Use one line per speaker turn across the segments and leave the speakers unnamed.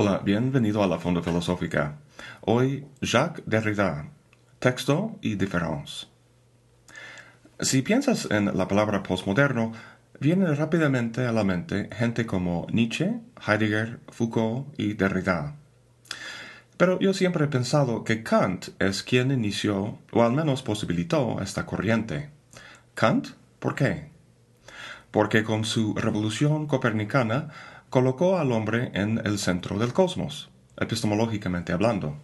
Hola, bienvenido a la Fonda Filosófica. Hoy, Jacques Derrida, texto y diferencia. Si piensas en la palabra postmoderno, viene rápidamente a la mente gente como Nietzsche, Heidegger, Foucault y Derrida. Pero yo siempre he pensado que Kant es quien inició, o al menos posibilitó, esta corriente. ¿Kant? ¿Por qué? Porque con su revolución copernicana colocó al hombre en el centro del cosmos, epistemológicamente hablando.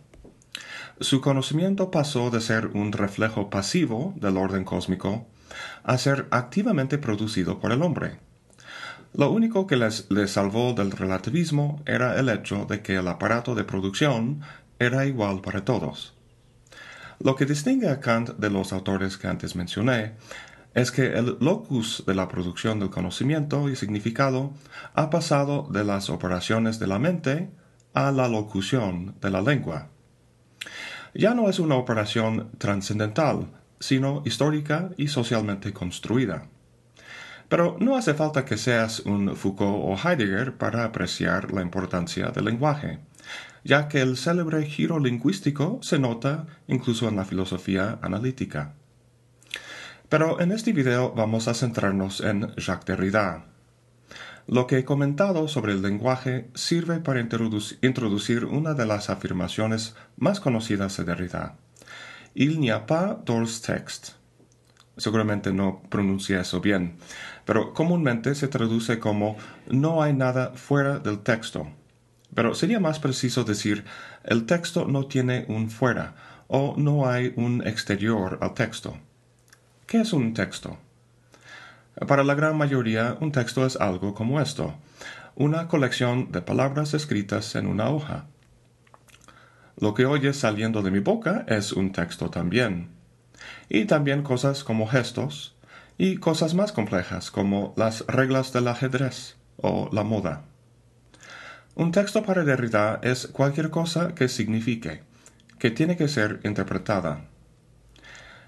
Su conocimiento pasó de ser un reflejo pasivo del orden cósmico a ser activamente producido por el hombre. Lo único que les, le salvó del relativismo era el hecho de que el aparato de producción era igual para todos. Lo que distingue a Kant de los autores que antes mencioné es que el locus de la producción del conocimiento y significado ha pasado de las operaciones de la mente a la locución de la lengua. Ya no es una operación trascendental, sino histórica y socialmente construida. Pero no hace falta que seas un Foucault o Heidegger para apreciar la importancia del lenguaje, ya que el célebre giro lingüístico se nota incluso en la filosofía analítica. Pero en este video vamos a centrarnos en Jacques Derrida. Lo que he comentado sobre el lenguaje sirve para introducir una de las afirmaciones más conocidas de Derrida. Il n'y a pas d'hors texte. Seguramente no pronuncia eso bien, pero comúnmente se traduce como no hay nada fuera del texto. Pero sería más preciso decir el texto no tiene un fuera o no hay un exterior al texto. ¿Qué es un texto? Para la gran mayoría, un texto es algo como esto, una colección de palabras escritas en una hoja. Lo que oyes saliendo de mi boca es un texto también. Y también cosas como gestos, y cosas más complejas como las reglas del ajedrez o la moda. Un texto para Derrida es cualquier cosa que signifique, que tiene que ser interpretada.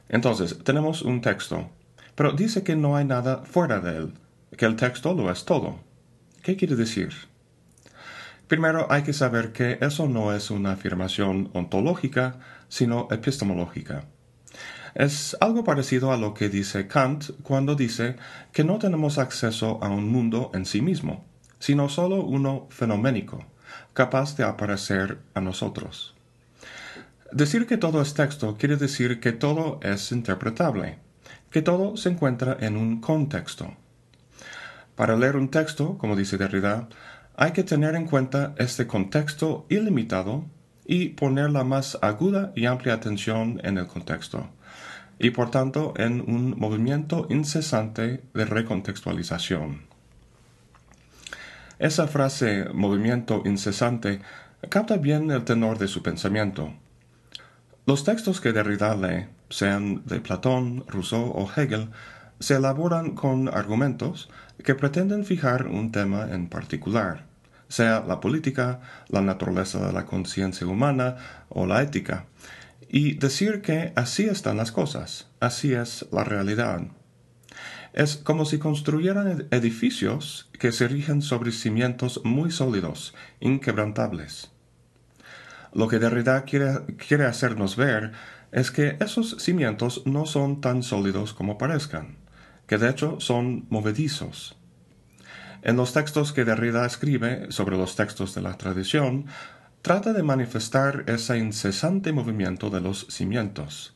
Entonces, tenemos un texto, pero dice que no hay nada fuera de él, que el texto lo es todo. ¿Qué quiere decir? Primero hay que saber que eso no es una afirmación ontológica, sino epistemológica. Es algo parecido a lo que dice Kant cuando dice que no tenemos acceso a un mundo en sí mismo, sino solo uno fenoménico, capaz de aparecer a nosotros. Decir que todo es texto quiere decir que todo es interpretable, que todo se encuentra en un contexto. Para leer un texto, como dice Derrida, hay que tener en cuenta este contexto ilimitado y poner la más aguda y amplia atención en el contexto, y por tanto en un movimiento incesante de recontextualización. Esa frase movimiento incesante capta bien el tenor de su pensamiento los textos que Derrida lee, sean de Platón, Rousseau o Hegel, se elaboran con argumentos que pretenden fijar un tema en particular, sea la política, la naturaleza de la conciencia humana o la ética, y decir que así están las cosas, así es la realidad. Es como si construyeran edificios que se rigen sobre cimientos muy sólidos, inquebrantables. Lo que Derrida quiere, hacernos ver es que esos cimientos no son tan sólidos como parezcan, que de hecho son movedizos. En los textos que Derrida escribe sobre los textos de la tradición, trata de manifestar ese incesante movimiento de los cimientos.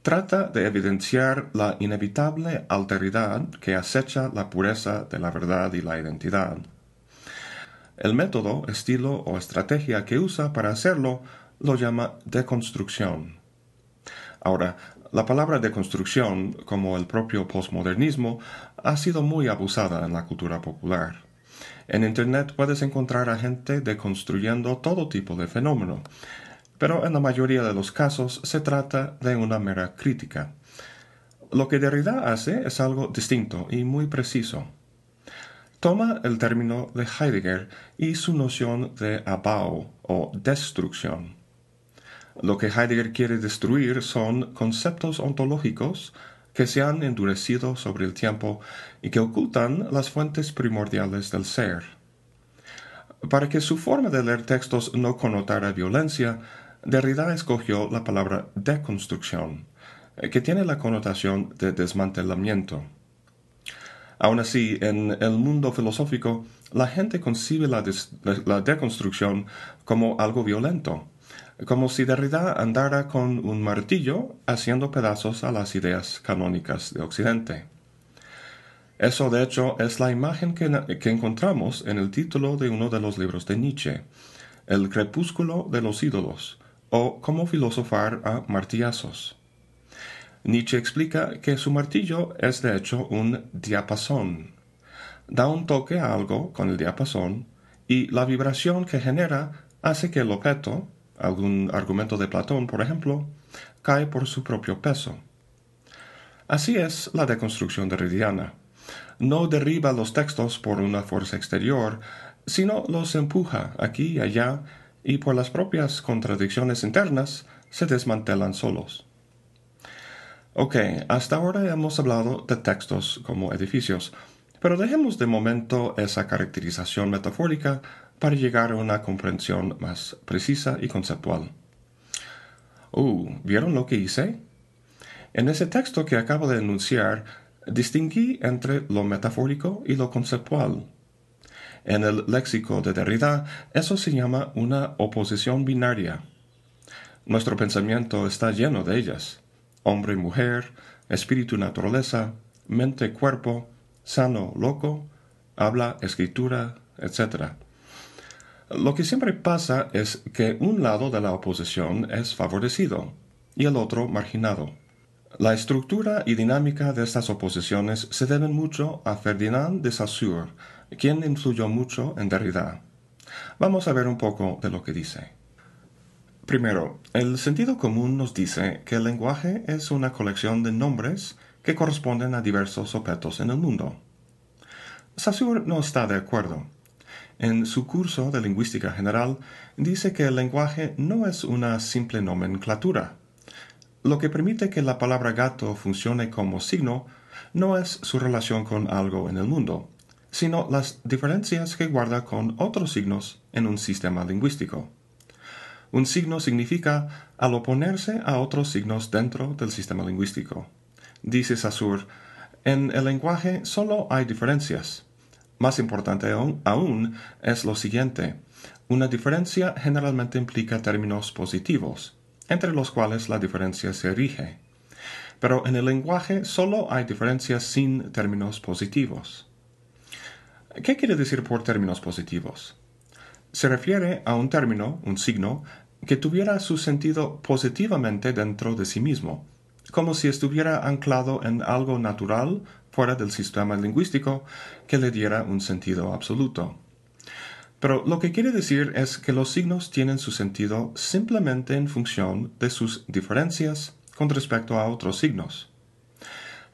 Trata de evidenciar la inevitable alteridad que acecha la pureza de la verdad y la identidad. El método, estilo o estrategia que usa para hacerlo lo llama deconstrucción. Ahora, la palabra deconstrucción, como el propio postmodernismo, ha sido muy abusada en la cultura popular. En Internet puedes encontrar a gente deconstruyendo todo tipo de fenómeno, pero en la mayoría de los casos se trata de una mera crítica. Lo que Derrida hace es algo distinto y muy preciso toma el término de Heidegger y su noción de abao o destrucción. Lo que Heidegger quiere destruir son conceptos ontológicos que se han endurecido sobre el tiempo y que ocultan las fuentes primordiales del ser. Para que su forma de leer textos no connotara violencia, Derrida escogió la palabra deconstrucción, que tiene la connotación de desmantelamiento. Aún así, en el mundo filosófico, la gente concibe la, deconstrucción como algo violento, como si Derrida andara con un martillo haciendo pedazos a las ideas canónicas de Occidente. Eso, de hecho, es la imagen que, que encontramos en el título de uno de los libros de Nietzsche, El crepúsculo de los ídolos, o Cómo filosofar a martillazos. Nietzsche explica que su martillo es de hecho un diapasón. Da un toque a algo con el diapasón y la vibración que genera hace que el objeto, algún argumento de Platón por ejemplo, cae por su propio peso. Así es la deconstrucción derridiana. No derriba los textos por una fuerza exterior, sino los empuja aquí y allá y por las propias contradicciones internas se desmantelan solos. Ok, hasta ahora hemos hablado de textos como edificios, pero dejemos de momento esa caracterización metafórica para llegar a una comprensión más precisa y conceptual. Uh, ¿vieron lo que hice? En ese texto que acabo de enunciar, distinguí entre lo metafórico y lo conceptual. En el léxico de Derrida, eso se llama una oposición binaria. Nuestro pensamiento está lleno de ellas hombre mujer, espíritu naturaleza, mente cuerpo, sano loco, habla escritura, etc. Lo que siempre pasa es que un lado de la oposición es favorecido y el otro marginado. La estructura y dinámica de estas oposiciones se deben mucho a Ferdinand de Saussure, quien influyó mucho en Derrida. Vamos a ver un poco de lo que dice. Primero, el sentido común nos dice que el lenguaje es una colección de nombres que corresponden a diversos objetos en el mundo. Saussure no está de acuerdo. En su curso de lingüística general dice que el lenguaje no es una simple nomenclatura. Lo que permite que la palabra gato funcione como signo no es su relación con algo en el mundo, sino las diferencias que guarda con otros signos en un sistema lingüístico. Un signo significa al oponerse a otros signos dentro del sistema lingüístico. Dice Saussure, en el lenguaje solo hay diferencias. Más importante aún es lo siguiente. Una diferencia generalmente implica términos positivos, entre los cuales la diferencia se erige. Pero en el lenguaje solo hay diferencias sin términos positivos. ¿Qué quiere decir por términos positivos? Se refiere a un término, un signo, que tuviera su sentido positivamente dentro de sí mismo, como si estuviera anclado en algo natural fuera del sistema lingüístico que le diera un sentido absoluto. Pero lo que quiere decir es que los signos tienen su sentido simplemente en función de sus diferencias con respecto a otros signos.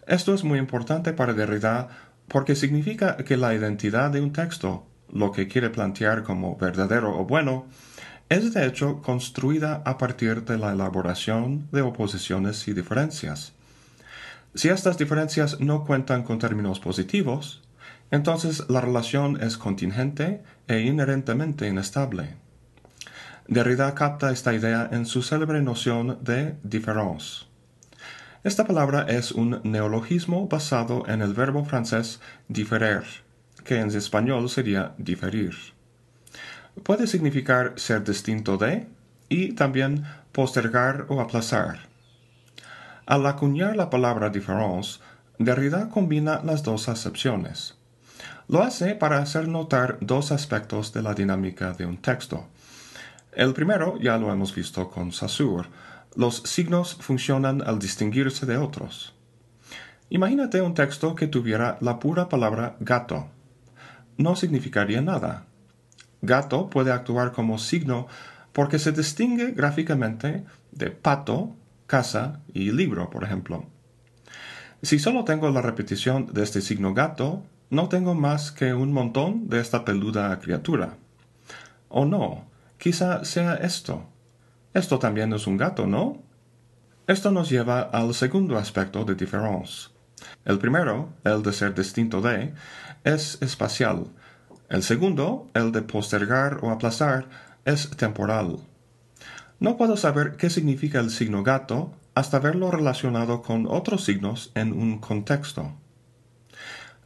Esto es muy importante para Derrida porque significa que la identidad de un texto, lo que quiere plantear como verdadero o bueno, es de hecho construida a partir de la elaboración de oposiciones y diferencias. Si estas diferencias no cuentan con términos positivos, entonces la relación es contingente e inherentemente inestable. Derrida capta esta idea en su célebre noción de différence. Esta palabra es un neologismo basado en el verbo francés différer, que en español sería diferir puede significar ser distinto de y también postergar o aplazar. Al acuñar la palabra différence, Derrida combina las dos acepciones. Lo hace para hacer notar dos aspectos de la dinámica de un texto. El primero ya lo hemos visto con Saussure. Los signos funcionan al distinguirse de otros. Imagínate un texto que tuviera la pura palabra gato. No significaría nada, Gato puede actuar como signo porque se distingue gráficamente de pato, casa y libro, por ejemplo. Si solo tengo la repetición de este signo gato, no tengo más que un montón de esta peluda criatura. O no, quizá sea esto. Esto también es un gato, ¿no? Esto nos lleva al segundo aspecto de différence. El primero, el de ser distinto de, es espacial, El segundo, el de postergar o aplazar, es temporal. No puedo saber qué significa el signo gato hasta verlo relacionado con otros signos en un contexto.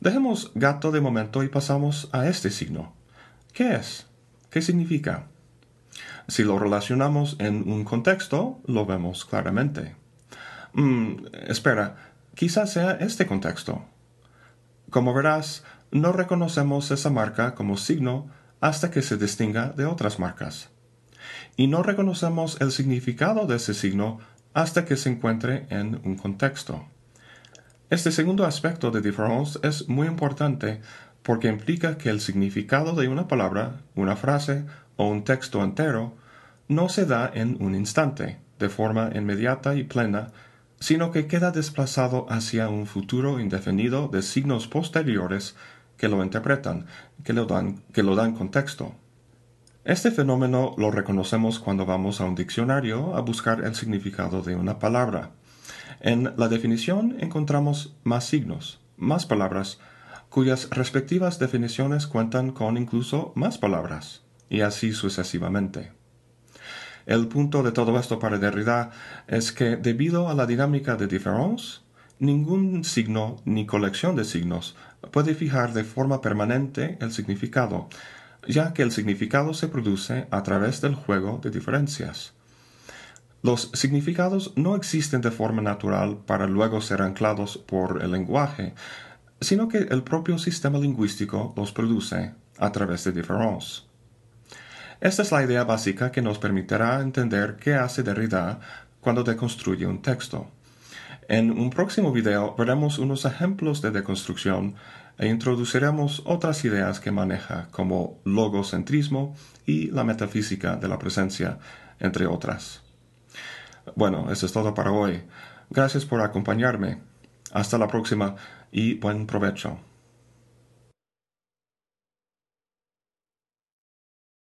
Dejemos gato de momento y pasamos a este signo. ¿Qué es? ¿Qué significa? Si lo relacionamos en un contexto, lo vemos claramente. Mm, espera, quizás sea este contexto. Como verás, no reconocemos esa marca como signo hasta que se distinga de otras marcas. Y no reconocemos el significado de ese signo hasta que se encuentre en un contexto. Este segundo aspecto de différence es muy importante porque implica que el significado de una palabra, una frase o un texto entero no se da en un instante, de forma inmediata y plena, sino que queda desplazado hacia un futuro indefinido de signos posteriores que lo interpretan, que lo dan, que lo dan contexto. Este fenómeno lo reconocemos cuando vamos a un diccionario a buscar el significado de una palabra. En la definición encontramos más signos, más palabras, cuyas respectivas definiciones cuentan con incluso más palabras, y así sucesivamente. El punto de todo esto para Derrida es que debido a la dinámica de différence, ningún signo ni colección de signos puede fijar de forma permanente el significado, ya que el significado se produce a través del juego de diferencias. Los significados no existen de forma natural para luego ser anclados por el lenguaje, sino que el propio sistema lingüístico los produce a través de différence. Esta es la idea básica que nos permitirá entender qué hace Derrida cuando deconstruye un texto. En un próximo video veremos unos ejemplos de deconstrucción e introduciremos otras ideas que maneja como logocentrismo y la metafísica de la presencia, entre otras. Bueno, eso es todo para hoy. Gracias por acompañarme. Hasta la próxima y buen provecho.